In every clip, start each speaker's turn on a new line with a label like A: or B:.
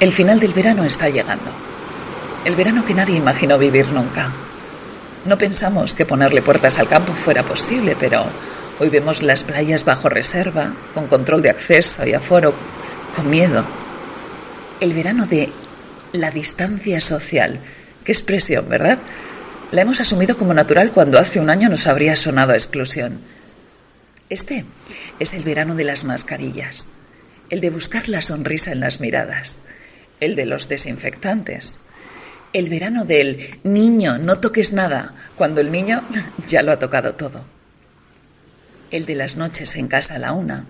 A: El final del verano está llegando. El verano que nadie imaginó vivir nunca. No pensamos que ponerle puertas al campo fuera posible, pero hoy vemos las playas bajo reserva, con control de acceso y aforo, con miedo. El verano de la distancia social. Qué expresión, ¿verdad? La hemos asumido como natural cuando hace un año nos habría sonado a exclusión. Este es el verano de las mascarillas, el de buscar la sonrisa en las miradas, el de los desinfectantes, el verano del niño, no toques nada, cuando el niño ya lo ha tocado todo, el de las noches en casa a la una,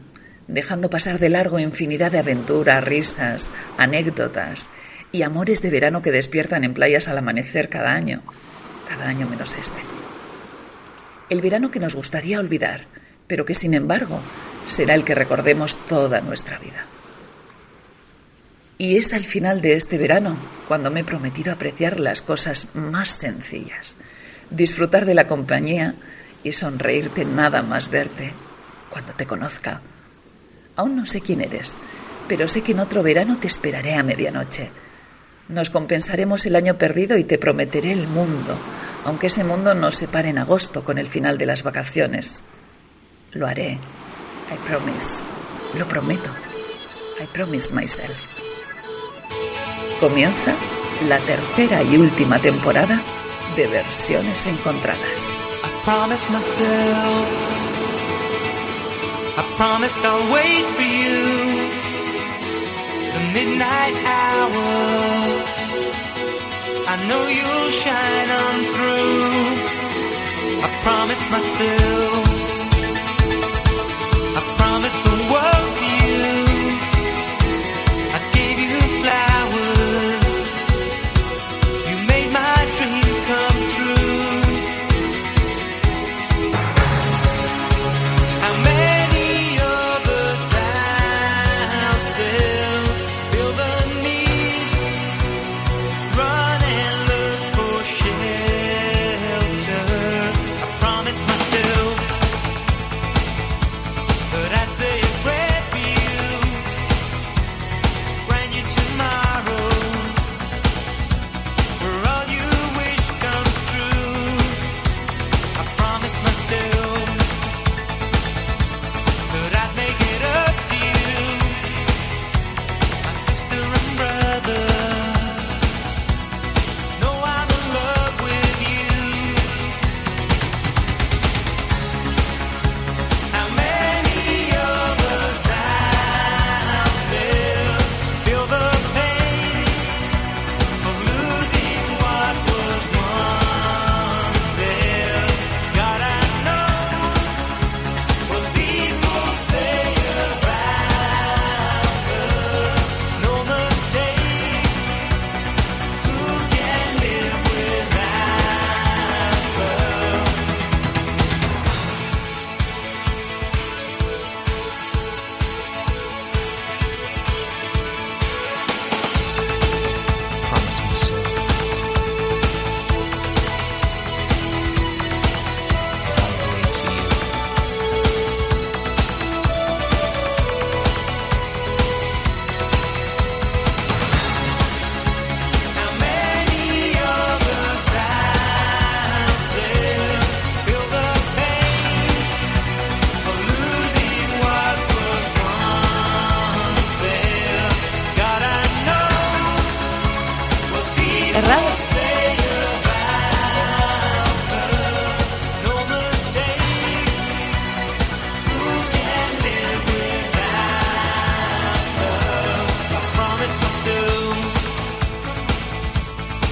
A: dejando pasar de largo infinidad de aventuras, risas, anécdotas y amores de verano que despiertan en playas al amanecer cada año, cada año menos este. El verano que nos gustaría olvidar, pero que sin embargo será el que recordemos toda nuestra vida. Y es al final de este verano cuando me he prometido apreciar las cosas más sencillas, disfrutar de la compañía y sonreírte nada más verte cuando te conozca. Aún no sé quién eres, pero sé que en otro verano te esperaré a medianoche. Nos compensaremos el año perdido y te prometeré el mundo, aunque ese mundo nos separe en agosto con el final de las vacaciones. Lo haré. I promise. Lo prometo. I promise myself comienza la tercera y última temporada de versiones encontradas. I promised myself, I promised I'll wait for you. The midnight hour, I know you'll shine on through. I promised myself,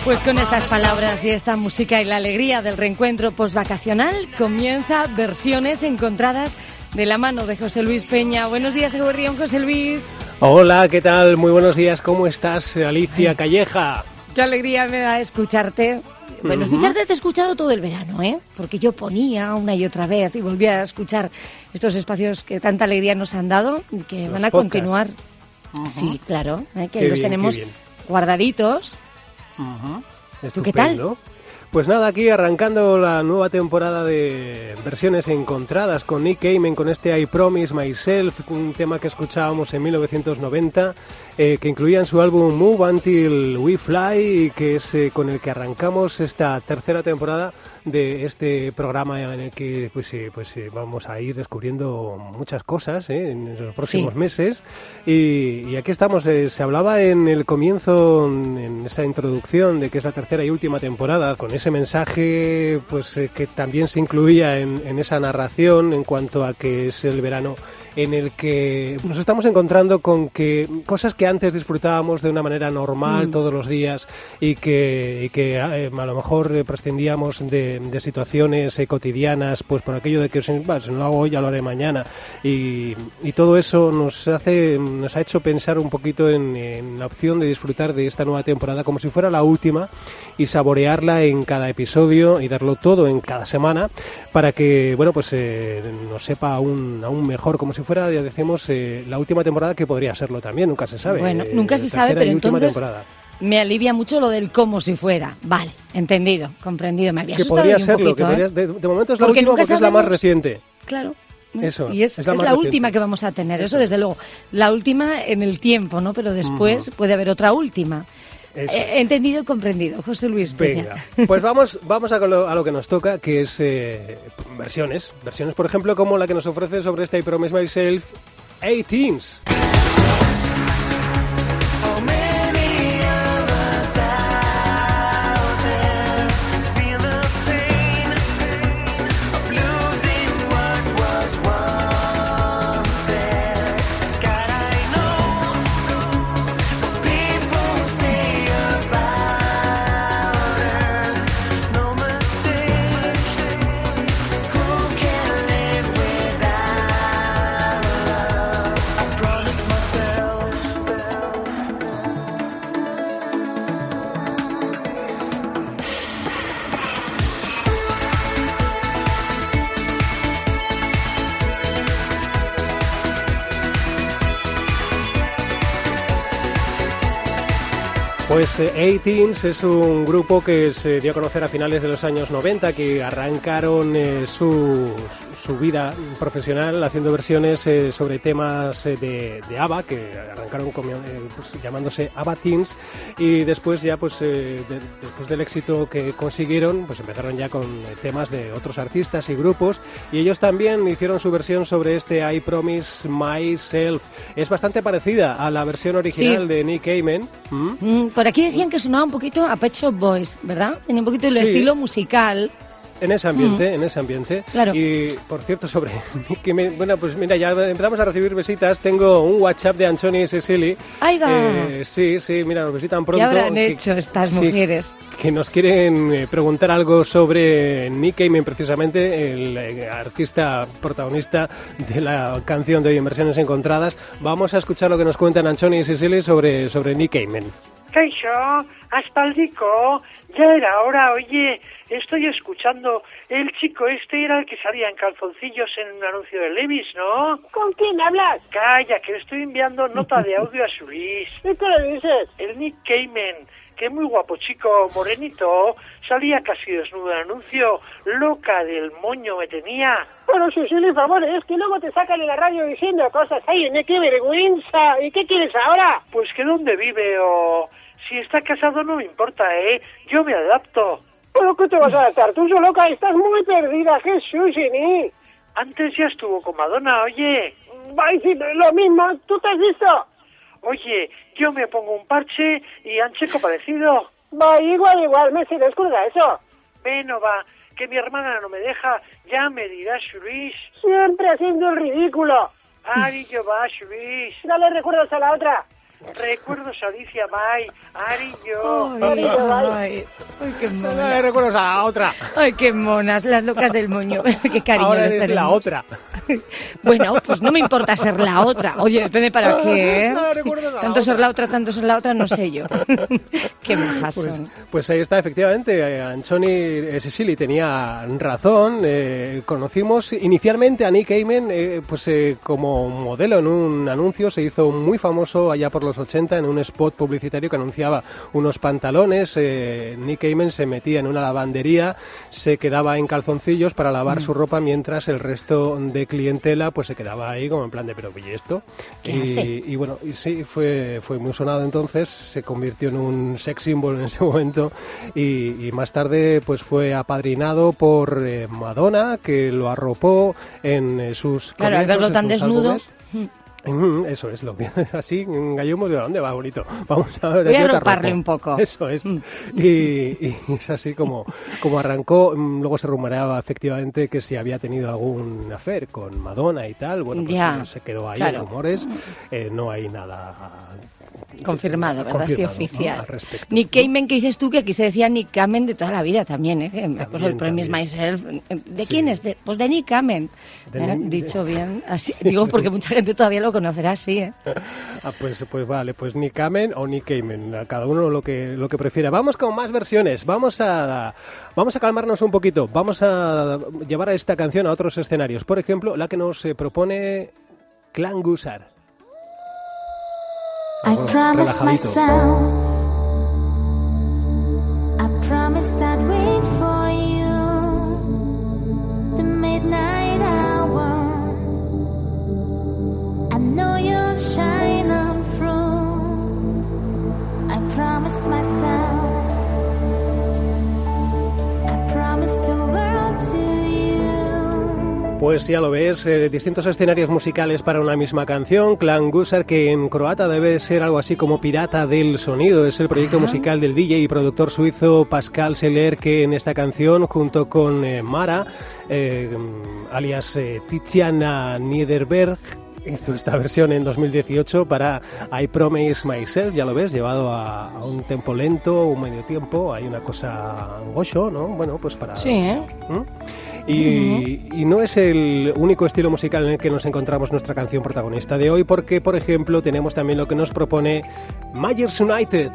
B: Pues con estas palabras y esta música y la alegría del reencuentro postvacacional comienza versiones encontradas de la mano de José Luis Peña. Buenos días, Eguerrión, José Luis.
C: Hola, ¿qué tal? Muy buenos días, ¿cómo estás, Alicia Calleja?
B: Qué alegría me da escucharte. Bueno, escucharte te he escuchado todo el verano, ¿eh? Porque yo ponía una y otra vez y volvía a escuchar estos espacios que tanta alegría nos han dado y que van a continuar. Sí, claro, ¿eh? que los tenemos guardaditos
C: ¿Tú qué tal? Pues nada, aquí arrancando la nueva temporada de versiones encontradas con Nick Cayman con este I Promise Myself, un tema que escuchábamos en 1990, eh, que incluía en su álbum Move Until We Fly que es eh, con el que arrancamos esta tercera temporada de este programa en el que pues, eh, pues eh, vamos a ir descubriendo muchas cosas eh, en los próximos
B: Sí.
C: meses. Y, y aquí estamos, eh, se hablaba en el comienzo, en esa introducción de que es la tercera y última temporada, con ese mensaje pues que también se incluía en, en esa narración en cuanto a que es el verano en el que nos estamos encontrando con que cosas que antes disfrutábamos de una manera normal todos los días y que, y que eh, a lo mejor eh, prescindíamos de, de situaciones eh, cotidianas, pues por aquello de que si, "Bah, si no lo hago hoy, ya lo haré mañana. Y, y todo eso nos hace, nos ha hecho pensar un poquito en, en la opción de disfrutar de esta nueva temporada como si fuera la última y saborearla en cada episodio y darlo todo en cada semana para que bueno pues eh, nos sepa aún aún mejor como si fuera ya decimos eh, la última temporada que podría serlo también nunca se sabe
B: Bueno,
C: Eh,
B: nunca se sabe, pero entonces
C: temporada.
B: me alivia mucho lo del como si fuera. Vale, entendido, comprendido. Me había
C: que
B: asustado
C: podría
B: un
C: serlo que
B: ¿eh?
C: podría- de, de momento es la
B: Porque
C: última porque es la más reciente
B: Claro.
C: Eso,
B: y es,
C: es la
B: es última que vamos a tener, eso,
C: Eso
B: desde luego. La última en el tiempo, ¿no? Pero después puede haber otra última.
C: Eso.
B: Eh, entendido y comprendido, José Luis Peña.
C: Venga, pues vamos, vamos a, lo, a lo que nos toca, que es eh, versiones. Versiones, por ejemplo, como la que nos ofrece sobre este I Promise Myself 18s. Pues eh, 18s es un grupo que se dio a conocer a finales de los años 90, que arrancaron eh, su, su vida profesional haciendo versiones eh, sobre temas eh, de, de ABBA, que arrancaron con, eh, pues, llamándose ABBA Teens, y después ya pues eh, de- después del éxito que consiguieron, pues empezaron ya con temas de otros artistas y grupos, y ellos también hicieron su versión sobre este I Promise Myself. Es bastante parecida a la versión original
B: Sí.
C: de Nick Cayman. ¿m?
B: Mm, por aquí decían que sonaba un poquito a Pet Shop Boys, ¿verdad? Tenía un poquito el
C: Sí.
B: estilo musical.
C: En ese ambiente, en ese ambiente.
B: Mm. Claro.
C: Y por cierto, sobre que me- bueno, pues mira, ya empezamos a recibir visitas. Tengo un WhatsApp de Anthony y Cecily.
B: Ahí va.
C: Eh, sí, sí, mira, nos visitan pronto.
B: ¿Qué habrán
C: que-
B: hecho estas
C: sí,
B: mujeres?
C: que nos quieren eh, preguntar algo sobre Nick Cayman, precisamente, el eh, artista protagonista de la canción de hoy en versiones encontradas. Vamos a escuchar lo que nos cuentan Anthony y Cecily sobre, sobre Nick Cayman.
D: Kaixo, aspaldiko, ya era hora, oye, estoy escuchando, el chico este era el que salía en calzoncillos en un anuncio de Levis, ¿no?
E: ¿Con quién hablas?
D: Calla, que le estoy enviando nota de audio a su Luis.
E: ¿Y qué le dices?
D: El Nick Cayman, que muy guapo chico, morenito, salía casi desnudo en anuncio, loca del moño me tenía.
E: Bueno, Susili, favor, es que luego te sacan en la radio diciendo cosas. ¡Ay, qué vergüenza! ¿Y qué quieres ahora?
D: Pues que dónde vive o... Si está casado no me importa, ¿eh? Yo me adapto.
E: ¿Pero qué te vas a adaptar? Tú, yo loca, estás muy perdida. ¿Qué es Susini?
D: Antes ya estuvo con Madonna, oye.
E: Va a decir lo mismo. ¿Tú te has visto?
D: Oye, yo me pongo un parche y Ancheco parecido.
E: Va, igual, igual. Me se descuida eso.
D: Bueno, va, que mi hermana no me deja. Ya me dirá Luis.
E: Siempre haciendo el ridículo.
D: Ari, yo va, Luis.
E: Dale recuerdos a la otra.
D: Recuerdos Alicia, bye. Ari, yo.
B: Ay,
E: Ay,
B: ay, ay, qué
C: No
B: mona.
C: le recuerdos a la otra.
B: Ay, qué monas, las locas del moño. qué cariño
C: Ahora
B: les
C: es la otra.
B: Bueno, pues no me importa ser la otra. Oye, depende para qué. ¿eh?
C: No, recuerdos a la
B: Tanto ser la otra, tanto ser la otra, no sé yo. qué majas
C: Pues,
B: son.
C: pues ahí está, efectivamente. eh, Anthony eh, Cecily tenía razón. eh, conocimos inicialmente a Nick Cayman eh, pues, eh, como modelo en un anuncio. Se hizo muy famoso allá por los los 80 en un spot publicitario que anunciaba unos pantalones. Eh, Nick Cayman se metía en una lavandería, se quedaba en calzoncillos para lavar mm. su ropa mientras el resto de clientela pues se quedaba ahí como en plan de pero ¿y esto? Y, bueno, y sí, fue, fue muy sonado entonces, se convirtió en un sex symbol en ese momento y, más tarde pues fue apadrinado por eh, Madonna que lo arropó en eh, sus...
B: Claro, al verlo tan desnudo...
C: Eso es lo que así gallumos de dónde va bonito. Vamos a ver.
B: Voy a roparle un poco.
C: Eso es. Mm. Y, es así como, como arrancó. Mm, luego se rumoreaba efectivamente que si había tenido algún affair con Madonna y tal. Bueno, pues se quedó ahí en rumores. Eh, no hay nada
B: Confirmado, ¿verdad? sí, oficial. Nick Kamen, que dices tú que aquí se decía Nick Kamen de toda la vida también, ¿eh? me acuerdo del Promise Myself. ¿De quién es? De, pues de Nick Kamen. ¿eh? Dicho bien. Así, digo porque mucha gente todavía lo conocerá así, ¿eh?
C: ah, pues, pues vale, pues Nick Kamen o Nick Kamen, cada uno lo que, lo que prefiera. Vamos con más versiones, vamos a, vamos a calmarnos un poquito, vamos a llevar a esta canción a otros escenarios. Por ejemplo, la que nos eh, propone Clan Gusar.
F: I uh-huh. promised myself,
C: Pues ya lo ves, eh, distintos escenarios musicales para una misma canción. Clan Gusar, que en croata debe ser algo así como pirata del sonido, es el proyecto musical del DJ y productor suizo Pascal Seller, que en esta canción, junto con eh, Mara, eh, alias Tiziana Niederberg, hizo esta versión en 2018 para I Promise Myself, ya lo ves, llevado a, un tempo lento, un medio tiempo, hay una cosa gocho, ¿no? Bueno, pues para...
B: Sí, ¿eh?
C: ¿Mm? Y, no es el único estilo musical en el que nos encontramos nuestra canción protagonista de hoy, porque, por ejemplo, tenemos también lo que nos propone Myers United.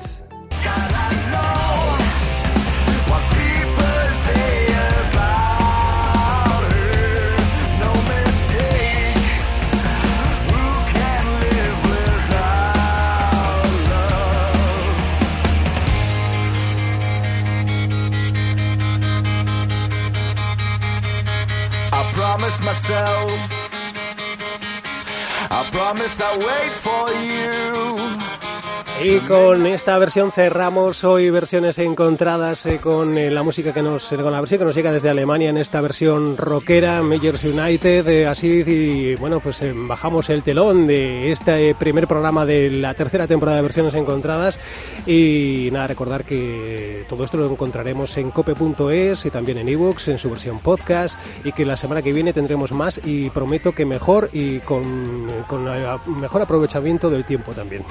C: Myself. I promised I'd wait for you. Y con esta versión cerramos hoy versiones encontradas eh, con eh, la música que nos con la música que nos llega desde Alemania en esta versión rockera Majors United eh, así y bueno pues bajamos el telón de este primer programa de la tercera temporada de versiones encontradas y nada recordar que todo esto lo encontraremos en cope.es y también en ebooks en su versión podcast y que la semana que viene tendremos más y prometo que mejor y con, con mejor aprovechamiento del tiempo también.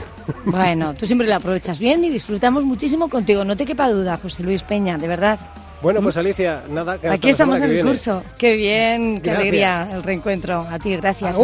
B: Bueno tú siempre lo aprovechas bien y disfrutamos muchísimo contigo. No te quepa duda, José Luis Peña, de verdad.
C: Bueno, pues Alicia, nada.
B: Aquí estamos en el curso. Qué bien, qué alegría el reencuentro. A ti, gracias.